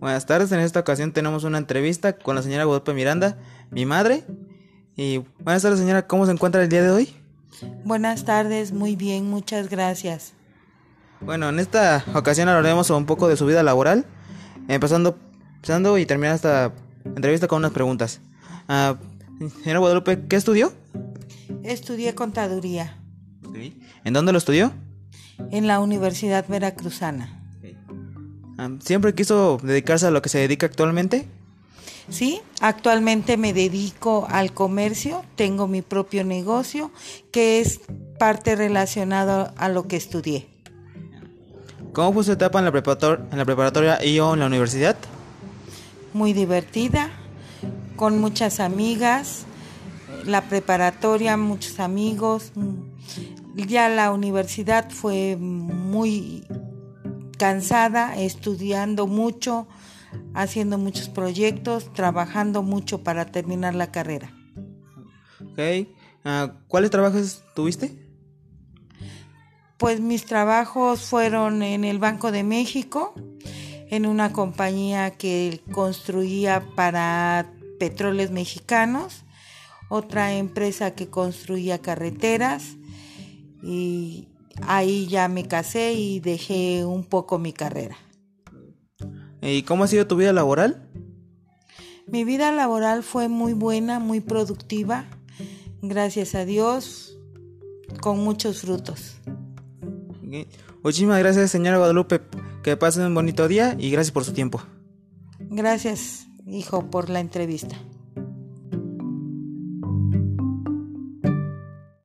Buenas tardes, en esta ocasión tenemos una entrevista con la señora Guadalupe Miranda, mi madre. Y buenas tardes señora, ¿cómo se encuentra el día de hoy? Buenas tardes, muy bien, muchas gracias. Bueno, en esta ocasión hablaremos un poco de su vida laboral, empezando, empezando y terminando esta entrevista con unas preguntas. Ah, señora Guadalupe, ¿qué estudió? Estudié contaduría ¿En dónde lo estudió? en la Universidad Veracruzana. ¿Siempre quiso dedicarse a lo que se dedica actualmente? Sí, actualmente me dedico al comercio, tengo mi propio negocio que es parte relacionado a lo que estudié. ¿Cómo fue su etapa en la, preparator- en la preparatoria y o en la universidad? Muy divertida, con muchas amigas, la preparatoria, muchos amigos. Ya la universidad fue muy cansada, estudiando mucho, haciendo muchos proyectos, trabajando mucho para terminar la carrera. Ok. Ah, ¿Cuáles trabajos tuviste? Pues mis trabajos fueron en el Banco de México, en una compañía que construía para petróleos mexicanos, otra empresa que construía carreteras y ahí ya me casé y dejé un poco mi carrera. ¿Y cómo ha sido tu vida laboral? Mi vida laboral fue muy buena, muy productiva, gracias a Dios, con muchos frutos. Muchísimas gracias, señora Guadalupe. Que pasen un bonito día y gracias por su tiempo. Gracias, hijo, por la entrevista.